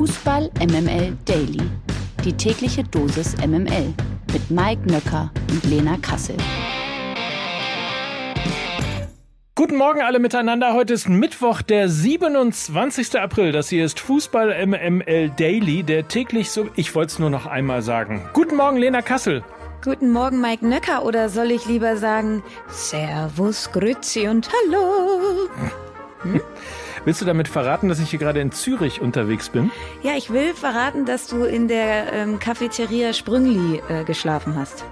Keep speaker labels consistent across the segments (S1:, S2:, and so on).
S1: Fußball MML Daily. Die tägliche Dosis MML mit Mike Nöcker und Lena Kassel.
S2: Guten Morgen alle miteinander. Heute ist Mittwoch, der 27. April. Das hier ist Fußball MML Daily, der täglich so. Ich wollte es nur noch einmal sagen. Guten Morgen, Lena Kassel.
S3: Guten Morgen, Mike Nöcker, oder soll ich lieber sagen Servus, Grüezi und Hallo?
S2: Hm? Willst du damit verraten, dass ich hier gerade in Zürich unterwegs bin?
S3: Ja, ich will verraten, dass du in der ähm, Cafeteria Sprüngli äh, geschlafen hast.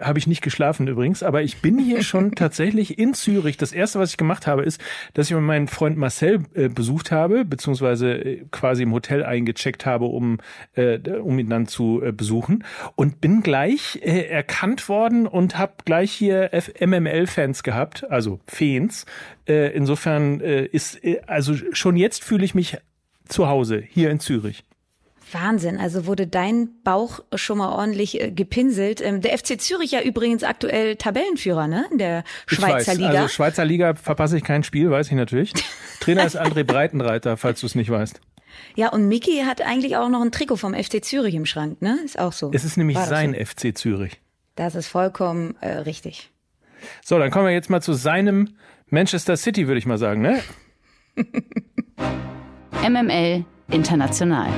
S2: Habe ich nicht geschlafen übrigens, aber ich bin hier schon tatsächlich in Zürich. Das erste, was ich gemacht habe, ist, dass ich meinen Freund Marcel äh, besucht habe, beziehungsweise äh, quasi im Hotel eingecheckt habe, um, äh, um ihn dann zu äh, besuchen. Und bin gleich äh, erkannt worden und habe gleich hier MML-Fans gehabt, also Fans. Äh, insofern äh, ist, äh, also schon jetzt fühle ich mich zu Hause hier in Zürich.
S3: Wahnsinn, also wurde dein Bauch schon mal ordentlich äh, gepinselt. Ähm, der FC Zürich ja übrigens aktuell Tabellenführer, ne? In der Schweizer Liga.
S2: Also Schweizer Liga verpasse ich kein Spiel, weiß ich natürlich. Trainer ist André Breitenreiter, falls du es nicht weißt.
S3: Ja, und Miki hat eigentlich auch noch ein Trikot vom FC Zürich im Schrank, ne? Ist auch so.
S2: Es ist nämlich sein so? FC Zürich.
S3: Das ist vollkommen äh, richtig.
S2: So, dann kommen wir jetzt mal zu seinem Manchester City, würde ich mal sagen, ne?
S1: MML International.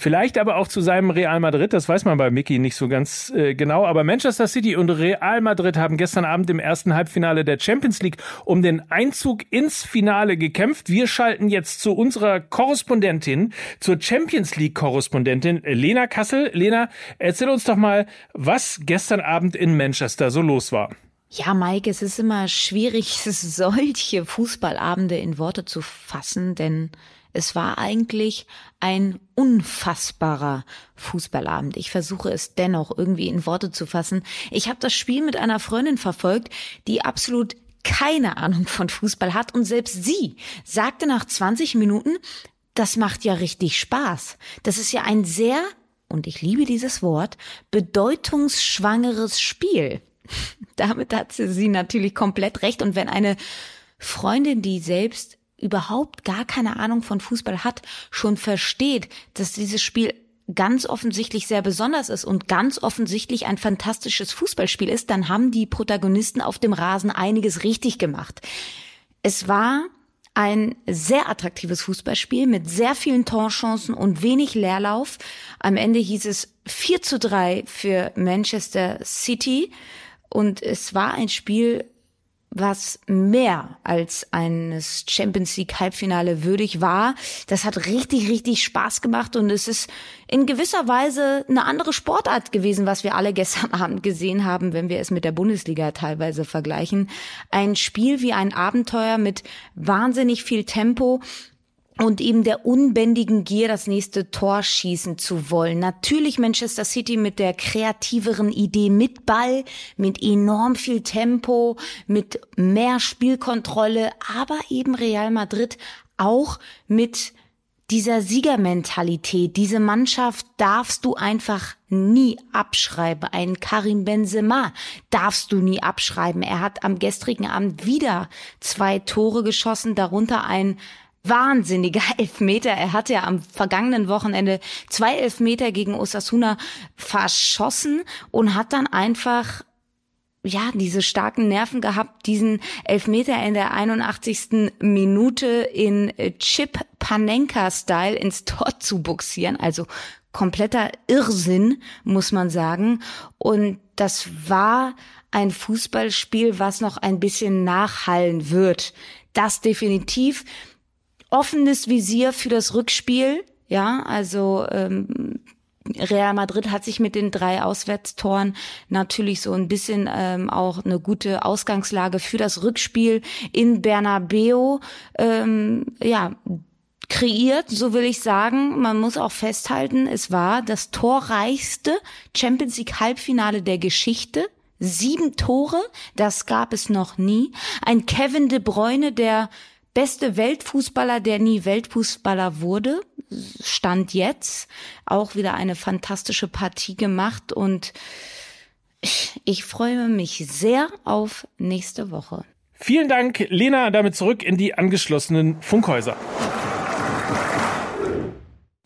S2: Vielleicht aber auch zu seinem Real Madrid, das weiß man bei Mickey nicht so ganz äh, genau. Aber Manchester City und Real Madrid haben gestern Abend im ersten Halbfinale der Champions League um den Einzug ins Finale gekämpft. Wir schalten jetzt zu unserer Korrespondentin, zur Champions League Korrespondentin Lena Kassel. Lena, erzähl uns doch mal, was gestern Abend in Manchester so los war.
S3: Ja, Mike, es ist immer schwierig, solche Fußballabende in Worte zu fassen, denn es war eigentlich ein unfassbarer Fußballabend. Ich versuche es dennoch irgendwie in Worte zu fassen. Ich habe das Spiel mit einer Freundin verfolgt, die absolut keine Ahnung von Fußball hat und selbst sie sagte nach 20 Minuten, das macht ja richtig Spaß. Das ist ja ein sehr, und ich liebe dieses Wort, bedeutungsschwangeres Spiel. Damit hat sie natürlich komplett recht. Und wenn eine Freundin, die selbst überhaupt gar keine Ahnung von Fußball hat, schon versteht, dass dieses Spiel ganz offensichtlich sehr besonders ist und ganz offensichtlich ein fantastisches Fußballspiel ist, dann haben die Protagonisten auf dem Rasen einiges richtig gemacht. Es war ein sehr attraktives Fußballspiel mit sehr vielen Torchancen und wenig Leerlauf. Am Ende hieß es 4 zu 3 für Manchester City und es war ein Spiel, was mehr als eines Champions League Halbfinale würdig war. Das hat richtig, richtig Spaß gemacht und es ist in gewisser Weise eine andere Sportart gewesen, was wir alle gestern Abend gesehen haben, wenn wir es mit der Bundesliga teilweise vergleichen. Ein Spiel wie ein Abenteuer mit wahnsinnig viel Tempo und eben der unbändigen Gier, das nächste Tor schießen zu wollen. Natürlich Manchester City mit der kreativeren Idee mit Ball, mit enorm viel Tempo, mit mehr Spielkontrolle, aber eben Real Madrid auch mit dieser Siegermentalität, diese Mannschaft darfst du einfach nie abschreiben. Ein Karim Benzema darfst du nie abschreiben. Er hat am gestrigen Abend wieder zwei Tore geschossen, darunter ein wahnsinniger Elfmeter. Er hatte ja am vergangenen Wochenende zwei Elfmeter gegen Osasuna verschossen und hat dann einfach ja, diese starken Nerven gehabt, diesen Elfmeter in der 81. Minute in Chip Panenka-Style ins Tor zu buxieren. Also kompletter Irrsinn, muss man sagen. Und das war ein Fußballspiel, was noch ein bisschen nachhallen wird. Das definitiv offenes Visier für das Rückspiel. Ja, also ähm, Real Madrid hat sich mit den drei Auswärtstoren natürlich so ein bisschen ähm, auch eine gute Ausgangslage für das Rückspiel in Bernabeu ähm, ja kreiert, so will ich sagen. Man muss auch festhalten, es war das torreichste Champions League Halbfinale der Geschichte. Sieben Tore, das gab es noch nie. Ein Kevin de Bruyne, der beste Weltfußballer, der nie Weltfußballer wurde, stand jetzt auch wieder eine fantastische Partie gemacht und ich freue mich sehr auf nächste Woche.
S2: Vielen Dank, Lena. Damit zurück in die angeschlossenen Funkhäuser.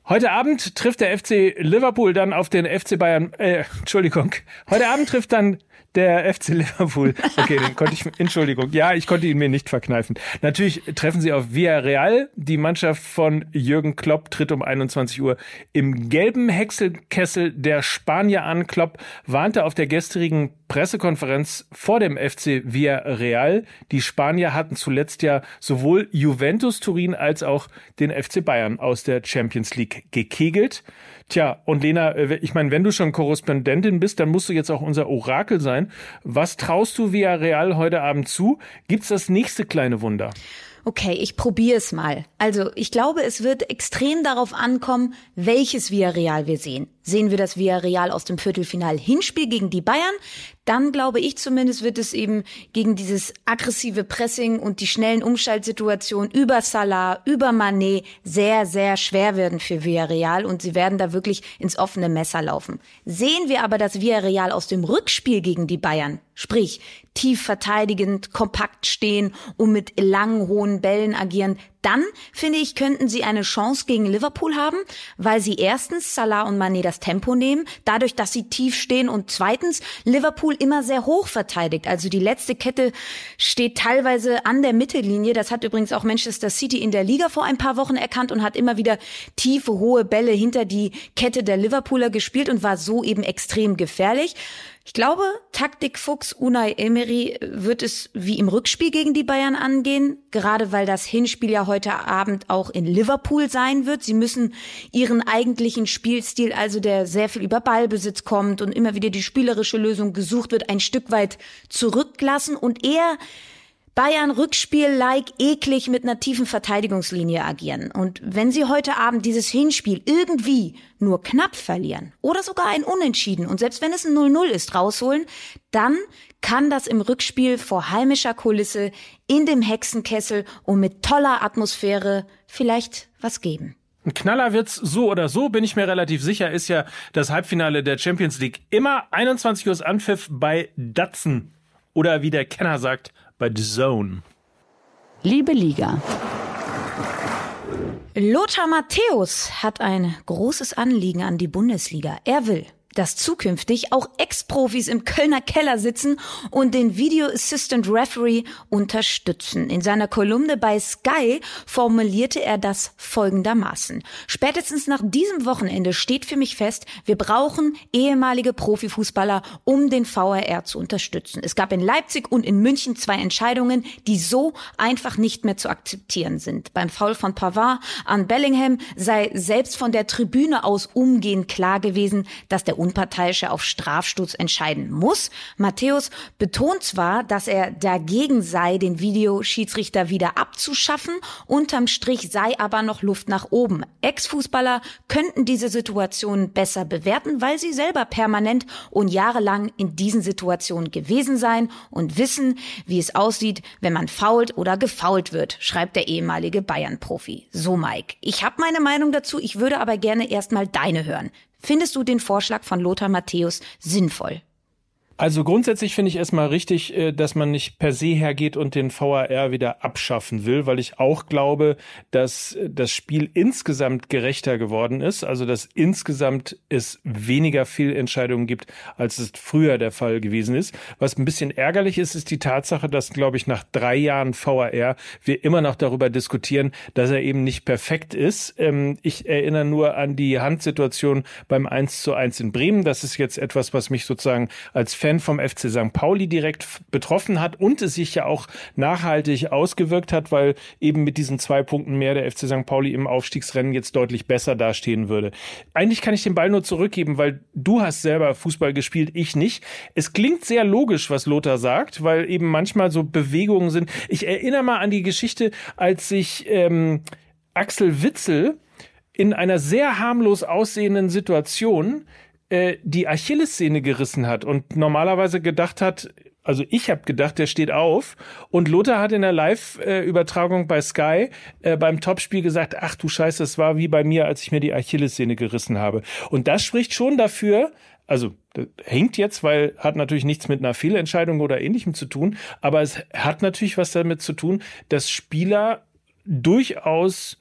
S2: Heute Abend trifft der FC Liverpool dann auf den FC Bayern. Äh, Entschuldigung. Heute Abend trifft dann der FC Liverpool. Okay, den konnte ich, Entschuldigung. Ja, ich konnte ihn mir nicht verkneifen. Natürlich treffen sie auf Villarreal. Die Mannschaft von Jürgen Klopp tritt um 21 Uhr im gelben Häckselkessel der Spanier an. Klopp warnte auf der gestrigen Pressekonferenz vor dem FC Villarreal. Die Spanier hatten zuletzt ja sowohl Juventus Turin als auch den FC Bayern aus der Champions League gekegelt. Tja, und Lena, äh, ich meine, wenn du schon Korrespondentin bist, dann musst du jetzt auch unser Orakel sein. Was traust du Villarreal heute Abend zu? Gibt's das nächste kleine Wunder?
S3: Okay, ich probiere es mal. Also, ich glaube, es wird extrem darauf ankommen, welches Villarreal wir sehen. Sehen wir das Villarreal aus dem Viertelfinal Hinspiel gegen die Bayern, dann glaube ich zumindest wird es eben gegen dieses aggressive Pressing und die schnellen Umschaltsituationen über Salah, über Manet sehr, sehr schwer werden für Villarreal und sie werden da wirklich ins offene Messer laufen. Sehen wir aber das Villarreal aus dem Rückspiel gegen die Bayern, sprich tief verteidigend, kompakt stehen und mit langen, hohen Bällen agieren, dann, finde ich, könnten sie eine Chance gegen Liverpool haben, weil sie erstens Salah und Mané das Tempo nehmen, dadurch, dass sie tief stehen und zweitens Liverpool immer sehr hoch verteidigt. Also die letzte Kette steht teilweise an der Mittellinie. Das hat übrigens auch Manchester City in der Liga vor ein paar Wochen erkannt und hat immer wieder tiefe, hohe Bälle hinter die Kette der Liverpooler gespielt und war so eben extrem gefährlich. Ich glaube, Taktikfuchs Unai Emery wird es wie im Rückspiel gegen die Bayern angehen, gerade weil das Hinspiel ja heute Abend auch in Liverpool sein wird. Sie müssen ihren eigentlichen Spielstil, also der sehr viel über Ballbesitz kommt und immer wieder die spielerische Lösung gesucht wird, ein Stück weit zurücklassen und eher Bayern Rückspiel-like eklig mit einer tiefen Verteidigungslinie agieren. Und wenn sie heute Abend dieses Hinspiel irgendwie nur knapp verlieren oder sogar ein Unentschieden und selbst wenn es ein 0-0 ist, rausholen, dann kann das im Rückspiel vor heimischer Kulisse in dem Hexenkessel und mit toller Atmosphäre vielleicht was geben.
S2: Ein Knaller wird's so oder so, bin ich mir relativ sicher, ist ja das Halbfinale der Champions League. Immer 21 Uhr Anpfiff bei Datsen. Oder wie der Kenner sagt, bei The Zone.
S1: Liebe Liga.
S3: Lothar Matthäus hat ein großes Anliegen an die Bundesliga. Er will, dass zukünftig auch Ex-Profis im Kölner Keller sitzen und den Video Assistant Referee unterstützen. In seiner Kolumne bei Sky formulierte er das folgendermaßen. Spätestens nach diesem Wochenende steht für mich fest, wir brauchen ehemalige Profifußballer, um den VRR zu unterstützen. Es gab in Leipzig und in München zwei Entscheidungen, die so einfach nicht mehr zu akzeptieren sind. Beim Foul von Pavard an Bellingham sei selbst von der Tribüne aus umgehend klar gewesen, dass der Unparteiische auf Strafstoß entscheiden muss. Matthäus betont zwar, dass er dagegen sei, den Videoschiedsrichter wieder abzuschaffen, unterm Strich sei aber noch Luft nach oben. Ex-Fußballer könnten diese Situation besser bewerten, weil sie selber permanent und jahrelang in diesen Situationen gewesen seien und wissen, wie es aussieht, wenn man fault oder gefault wird, schreibt der ehemalige Bayern-Profi. So, Mike, ich habe meine Meinung dazu, ich würde aber gerne erstmal deine hören. Findest du den Vorschlag von Lothar Matthäus sinnvoll?
S2: Also grundsätzlich finde ich erstmal richtig, äh, dass man nicht per se hergeht und den VAR wieder abschaffen will, weil ich auch glaube, dass das Spiel insgesamt gerechter geworden ist. Also dass insgesamt es weniger Fehlentscheidungen gibt, als es früher der Fall gewesen ist. Was ein bisschen ärgerlich ist, ist die Tatsache, dass, glaube ich, nach drei Jahren VAR wir immer noch darüber diskutieren, dass er eben nicht perfekt ist. Ähm, ich erinnere nur an die Handsituation beim 1 zu 1 in Bremen. Das ist jetzt etwas, was mich sozusagen als Fan vom FC St. Pauli direkt betroffen hat und es sich ja auch nachhaltig ausgewirkt hat, weil eben mit diesen zwei Punkten mehr der FC St. Pauli im Aufstiegsrennen jetzt deutlich besser dastehen würde. Eigentlich kann ich den Ball nur zurückgeben, weil du hast selber Fußball gespielt, ich nicht. Es klingt sehr logisch, was Lothar sagt, weil eben manchmal so Bewegungen sind. Ich erinnere mal an die Geschichte, als sich ähm, Axel Witzel in einer sehr harmlos aussehenden Situation äh, die Achillessehne gerissen hat und normalerweise gedacht hat, also ich habe gedacht, der steht auf. Und Lothar hat in der Live-Übertragung bei Sky äh, beim Topspiel gesagt, ach du Scheiße, das war wie bei mir, als ich mir die Achillessehne gerissen habe. Und das spricht schon dafür, also hängt jetzt, weil hat natürlich nichts mit einer Fehlentscheidung oder ähnlichem zu tun, aber es hat natürlich was damit zu tun, dass Spieler durchaus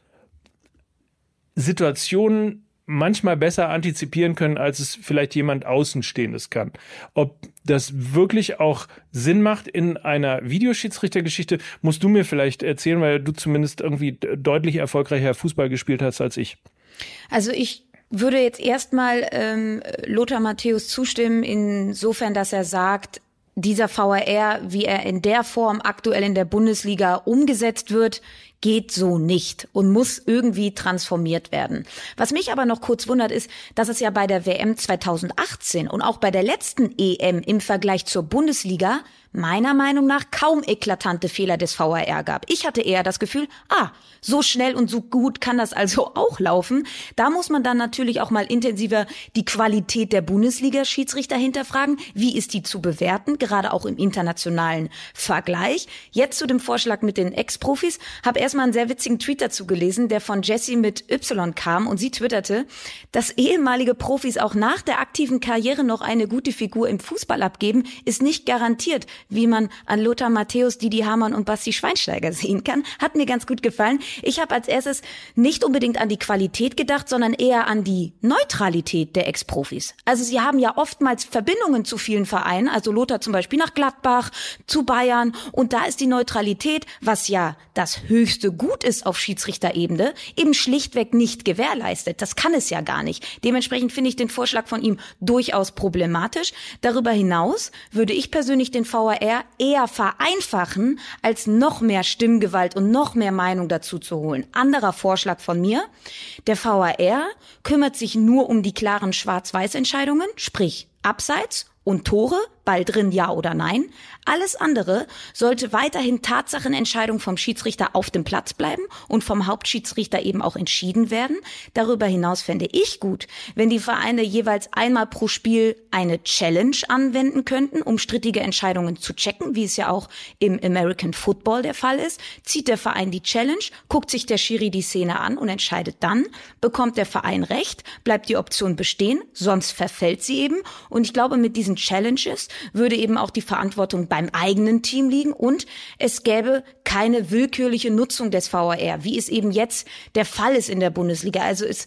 S2: Situationen manchmal besser antizipieren können, als es vielleicht jemand Außenstehendes kann. Ob das wirklich auch Sinn macht in einer Videoschiedsrichtergeschichte, musst du mir vielleicht erzählen, weil du zumindest irgendwie deutlich erfolgreicher Fußball gespielt hast als ich.
S3: Also ich würde jetzt erstmal ähm, Lothar Matthäus zustimmen, insofern, dass er sagt, dieser VRR, wie er in der Form aktuell in der Bundesliga umgesetzt wird, geht so nicht und muss irgendwie transformiert werden. Was mich aber noch kurz wundert, ist, dass es ja bei der WM 2018 und auch bei der letzten EM im Vergleich zur Bundesliga meiner Meinung nach kaum eklatante Fehler des VAR gab. Ich hatte eher das Gefühl, ah, so schnell und so gut kann das also auch laufen. Da muss man dann natürlich auch mal intensiver die Qualität der Bundesliga-Schiedsrichter hinterfragen. Wie ist die zu bewerten, gerade auch im internationalen Vergleich? Jetzt zu dem Vorschlag mit den Ex-Profis. Habe erstmal einen sehr witzigen Tweet dazu gelesen, der von Jessie mit Y kam und sie twitterte, dass ehemalige Profis auch nach der aktiven Karriere noch eine gute Figur im Fußball abgeben, ist nicht garantiert wie man an Lothar Matthäus, Didi Hamann und Basti Schweinsteiger sehen kann. Hat mir ganz gut gefallen. Ich habe als erstes nicht unbedingt an die Qualität gedacht, sondern eher an die Neutralität der Ex-Profis. Also sie haben ja oftmals Verbindungen zu vielen Vereinen, also Lothar zum Beispiel nach Gladbach, zu Bayern und da ist die Neutralität, was ja das höchste Gut ist auf Schiedsrichterebene, eben schlichtweg nicht gewährleistet. Das kann es ja gar nicht. Dementsprechend finde ich den Vorschlag von ihm durchaus problematisch. Darüber hinaus würde ich persönlich den VAR eher vereinfachen, als noch mehr Stimmgewalt und noch mehr Meinung dazu zu holen. Anderer Vorschlag von mir. Der VAR kümmert sich nur um die klaren Schwarz-Weiß-Entscheidungen, sprich Abseits und Tore, Ball drin, ja oder nein. Alles andere sollte weiterhin Tatsachenentscheidung vom Schiedsrichter auf dem Platz bleiben und vom Hauptschiedsrichter eben auch entschieden werden. Darüber hinaus fände ich gut, wenn die Vereine jeweils einmal pro Spiel eine Challenge anwenden könnten, um strittige Entscheidungen zu checken, wie es ja auch im American Football der Fall ist. Zieht der Verein die Challenge, guckt sich der Schiri die Szene an und entscheidet dann, bekommt der Verein recht, bleibt die Option bestehen, sonst verfällt sie eben. Und ich glaube, mit diesen Challenges würde eben auch die Verantwortung beim eigenen Team liegen und es gäbe keine willkürliche Nutzung des VAR, wie es eben jetzt der Fall ist in der Bundesliga. Also es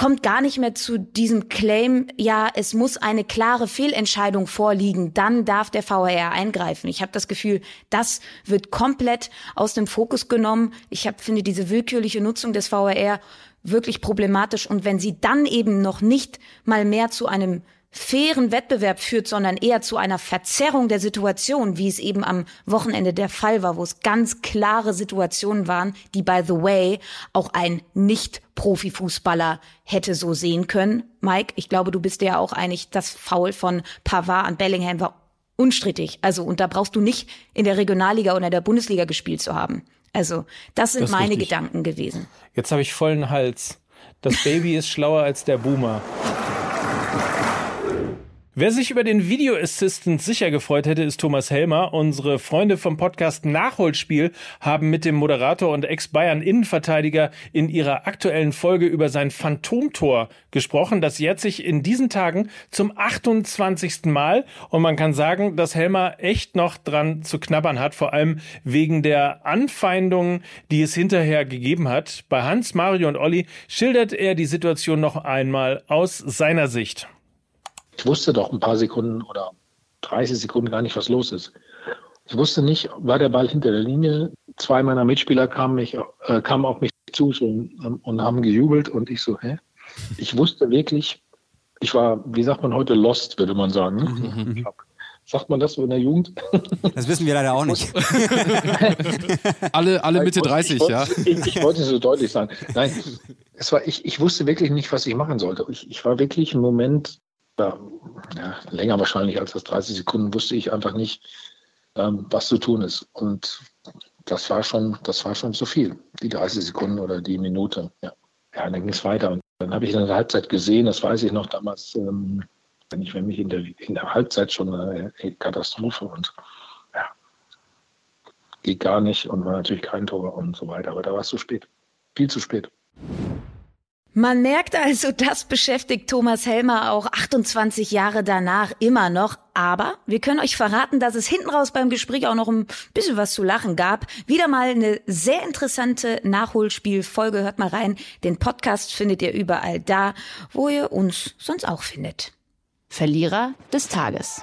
S3: kommt gar nicht mehr zu diesem Claim, ja, es muss eine klare Fehlentscheidung vorliegen, dann darf der VAR eingreifen. Ich habe das Gefühl, das wird komplett aus dem Fokus genommen. Ich hab, finde diese willkürliche Nutzung des VAR wirklich problematisch und wenn sie dann eben noch nicht mal mehr zu einem fairen Wettbewerb führt, sondern eher zu einer Verzerrung der Situation, wie es eben am Wochenende der Fall war, wo es ganz klare Situationen waren, die, by the way, auch ein Nicht-Profifußballer hätte so sehen können. Mike, ich glaube, du bist dir ja auch einig, das Foul von Pavard an Bellingham war unstrittig. Also, und da brauchst du nicht in der Regionalliga oder der Bundesliga gespielt zu haben. Also, das sind das meine richtig. Gedanken gewesen.
S2: Jetzt habe ich vollen Hals. Das Baby ist schlauer als der Boomer. Wer sich über den Video Assistant sicher gefreut hätte, ist Thomas Helmer. Unsere Freunde vom Podcast Nachholspiel haben mit dem Moderator und Ex-Bayern-Innenverteidiger in ihrer aktuellen Folge über sein Phantomtor gesprochen. Das jährt sich in diesen Tagen zum 28. Mal und man kann sagen, dass Helmer echt noch dran zu knabbern hat, vor allem wegen der Anfeindungen, die es hinterher gegeben hat. Bei Hans, Mario und Olli schildert er die Situation noch einmal aus seiner Sicht.
S4: Ich wusste doch ein paar Sekunden oder 30 Sekunden gar nicht, was los ist. Ich wusste nicht, war der Ball hinter der Linie. Zwei meiner Mitspieler kamen, mich, äh, kamen auf mich zu so, ähm, und haben gejubelt und ich so, hä? Ich wusste wirklich, ich war, wie sagt man heute, lost, würde man sagen. Mhm. Sagt man das so in der Jugend?
S5: Das wissen wir leider auch nicht.
S6: alle, alle Mitte 30,
S4: wollte,
S6: ja.
S4: Ich, ich, wollte es so deutlich sagen. Nein, es war, ich, ich wusste wirklich nicht, was ich machen sollte. Ich, ich war wirklich im Moment ja, länger wahrscheinlich als das 30 Sekunden, wusste ich einfach nicht, ähm, was zu tun ist. Und das war schon, das war schon zu viel, die 30 Sekunden oder die Minute. Ja, ja dann ging es weiter. Und dann habe ich in der Halbzeit gesehen, das weiß ich noch damals, ähm, wenn ich wenn mich in der, in der Halbzeit schon eine Katastrophe und ja, geht gar nicht und war natürlich kein Tor und so weiter. Aber da war es zu spät. Viel zu spät.
S3: Man merkt also, das beschäftigt Thomas Helmer auch 28 Jahre danach immer noch. Aber wir können euch verraten, dass es hinten raus beim Gespräch auch noch ein bisschen was zu lachen gab. Wieder mal eine sehr interessante Nachholspielfolge. Hört mal rein. Den Podcast findet ihr überall da, wo ihr uns sonst auch findet.
S1: Verlierer des Tages.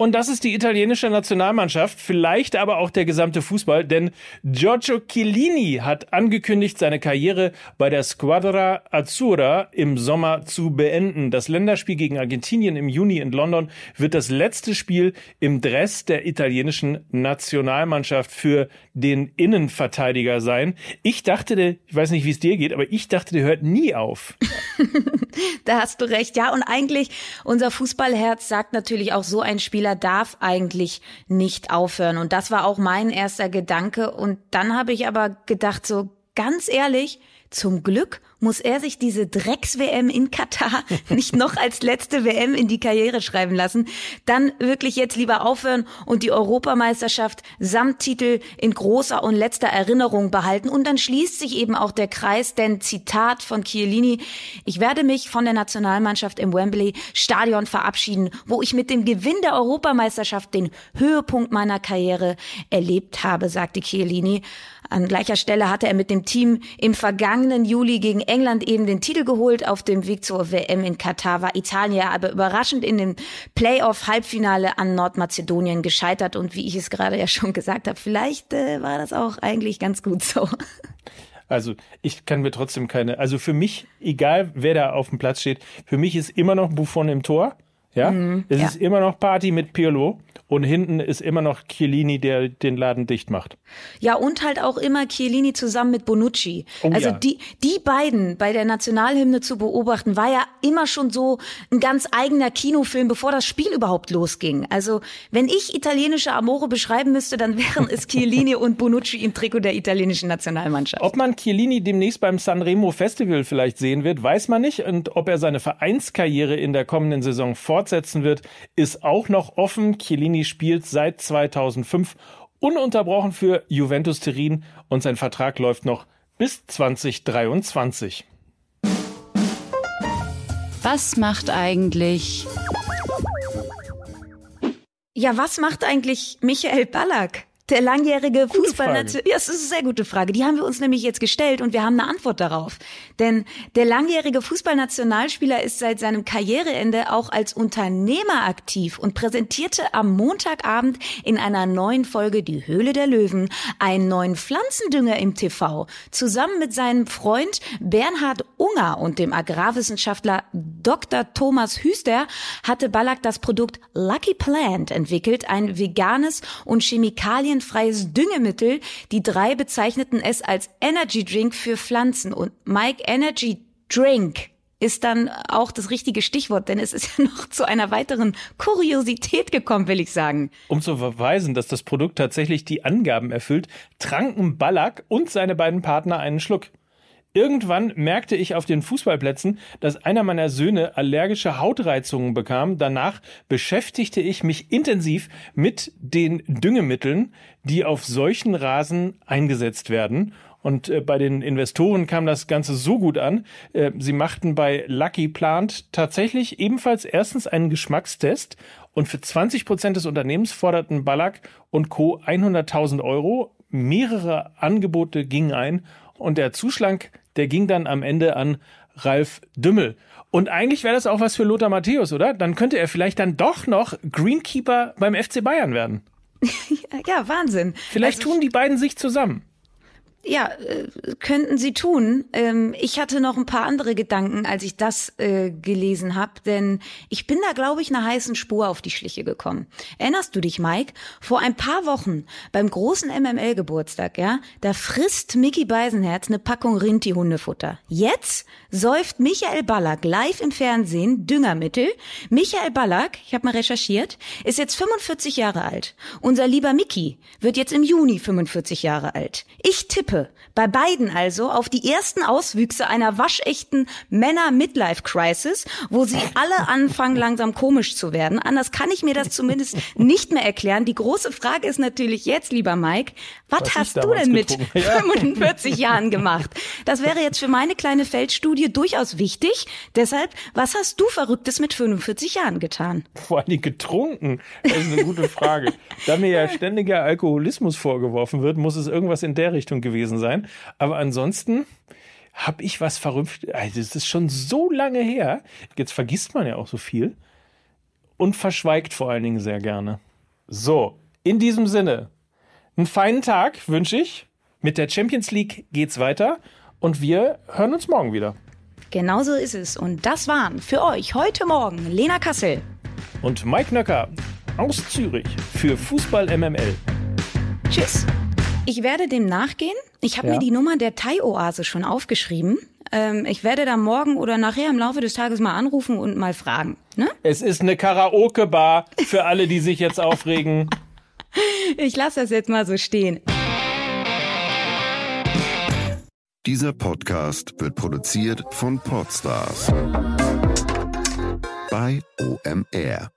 S2: Und das ist die italienische Nationalmannschaft, vielleicht aber auch der gesamte Fußball, denn Giorgio Chiellini hat angekündigt, seine Karriere bei der Squadra Azzurra im Sommer zu beenden. Das Länderspiel gegen Argentinien im Juni in London wird das letzte Spiel im Dress der italienischen Nationalmannschaft für den Innenverteidiger sein. Ich dachte, ich weiß nicht, wie es dir geht, aber ich dachte, der hört nie auf.
S3: da hast du recht. Ja, und eigentlich unser Fußballherz sagt natürlich auch so ein Spieler darf eigentlich nicht aufhören. Und das war auch mein erster Gedanke. Und dann habe ich aber gedacht, so ganz ehrlich, zum Glück muss er sich diese Drecks-WM in Katar nicht noch als letzte WM in die Karriere schreiben lassen. Dann wirklich jetzt lieber aufhören und die Europameisterschaft samt Titel in großer und letzter Erinnerung behalten. Und dann schließt sich eben auch der Kreis, denn Zitat von Chiellini, ich werde mich von der Nationalmannschaft im Wembley Stadion verabschieden, wo ich mit dem Gewinn der Europameisterschaft den Höhepunkt meiner Karriere erlebt habe, sagte Chiellini. An gleicher Stelle hatte er mit dem Team im vergangenen Juli gegen England eben den Titel geholt. Auf dem Weg zur WM in Katar war Italien aber überraschend in dem Playoff-Halbfinale an Nordmazedonien gescheitert. Und wie ich es gerade ja schon gesagt habe, vielleicht äh, war das auch eigentlich ganz gut so.
S2: Also ich kann mir trotzdem keine, also für mich, egal wer da auf dem Platz steht, für mich ist immer noch Buffon im Tor. Ja, mhm, es ja. ist immer noch Party mit Pirlo und hinten ist immer noch Chiellini, der den Laden dicht macht.
S3: Ja, und halt auch immer Chiellini zusammen mit Bonucci. Oh, also ja. die, die beiden bei der Nationalhymne zu beobachten, war ja immer schon so ein ganz eigener Kinofilm, bevor das Spiel überhaupt losging. Also wenn ich italienische Amore beschreiben müsste, dann wären es Chiellini und Bonucci im Trikot der italienischen Nationalmannschaft.
S2: Ob man Chiellini demnächst beim Sanremo Festival vielleicht sehen wird, weiß man nicht. Und ob er seine Vereinskarriere in der kommenden Saison fort fortsetzen wird, ist auch noch offen. Chiellini spielt seit 2005 ununterbrochen für Juventus Turin und sein Vertrag läuft noch bis 2023.
S1: Was macht eigentlich
S3: ja, was macht eigentlich Michael Ballack? Der langjährige Fußballnation. Ja, das ist eine sehr gute Frage. Die haben wir uns nämlich jetzt gestellt und wir haben eine Antwort darauf. Denn der langjährige Fußballnationalspieler ist seit seinem Karriereende auch als Unternehmer aktiv und präsentierte am Montagabend in einer neuen Folge Die Höhle der Löwen einen neuen Pflanzendünger im TV. Zusammen mit seinem Freund Bernhard Unger und dem Agrarwissenschaftler Dr. Thomas Hüster hatte Ballack das Produkt Lucky Plant entwickelt, ein veganes und Chemikalien glutenfreies Düngemittel. Die drei bezeichneten es als Energy Drink für Pflanzen. Und Mike Energy Drink ist dann auch das richtige Stichwort, denn es ist ja noch zu einer weiteren Kuriosität gekommen, will ich sagen.
S2: Um zu verweisen, dass das Produkt tatsächlich die Angaben erfüllt, tranken Ballack und seine beiden Partner einen Schluck. Irgendwann merkte ich auf den Fußballplätzen, dass einer meiner Söhne allergische Hautreizungen bekam. Danach beschäftigte ich mich intensiv mit den Düngemitteln, die auf solchen Rasen eingesetzt werden. Und äh, bei den Investoren kam das Ganze so gut an. Äh, sie machten bei Lucky Plant tatsächlich ebenfalls erstens einen Geschmackstest und für 20 Prozent des Unternehmens forderten Ballack und Co. 100.000 Euro. Mehrere Angebote gingen ein und der Zuschlag, der ging dann am Ende an Ralf Dümmel. Und eigentlich wäre das auch was für Lothar Matthäus, oder? Dann könnte er vielleicht dann doch noch Greenkeeper beim FC Bayern werden.
S3: ja, Wahnsinn.
S2: Vielleicht also, tun die beiden sich zusammen.
S3: Ja, äh, könnten sie tun. Ähm, ich hatte noch ein paar andere Gedanken, als ich das äh, gelesen habe, denn ich bin da, glaube ich, einer heißen Spur auf die Schliche gekommen. Erinnerst du dich, Mike? Vor ein paar Wochen beim großen MML-Geburtstag, ja, da frisst Mickey Beisenherz eine Packung Rinti-Hundefutter. Jetzt säuft Michael Ballack live im Fernsehen Düngermittel. Michael Ballack, ich habe mal recherchiert, ist jetzt 45 Jahre alt. Unser lieber Mickey wird jetzt im Juni 45 Jahre alt. Ich tippe tippe bei beiden also auf die ersten Auswüchse einer waschechten Männer-Midlife-Crisis, wo sie alle anfangen langsam komisch zu werden. Anders kann ich mir das zumindest nicht mehr erklären. Die große Frage ist natürlich jetzt, lieber Mike, was, was hast du denn mit ja. 45 Jahren gemacht? Das wäre jetzt für meine kleine Feldstudie durchaus wichtig. Deshalb, was hast du Verrücktes mit 45 Jahren getan?
S2: Vor allem getrunken. Das ist eine gute Frage. da mir ja ständiger Alkoholismus vorgeworfen wird, muss es irgendwas in der Richtung gewesen sein. Aber ansonsten habe ich was verrückt. Also, das ist schon so lange her. Jetzt vergisst man ja auch so viel und verschweigt vor allen Dingen sehr gerne. So, in diesem Sinne, einen feinen Tag wünsche ich. Mit der Champions League geht's weiter und wir hören uns morgen wieder.
S3: Genau so ist es. Und das waren für euch heute Morgen Lena Kassel
S2: und Mike Nöcker aus Zürich für Fußball MML.
S3: Tschüss. Ich werde dem nachgehen. Ich habe ja. mir die Nummer der Thai-Oase schon aufgeschrieben. Ähm, ich werde da morgen oder nachher im Laufe des Tages mal anrufen und mal fragen. Ne?
S2: Es ist eine Karaoke-Bar für alle, die sich jetzt aufregen.
S3: Ich lasse das jetzt mal so stehen.
S6: Dieser Podcast wird produziert von Podstars bei OMR.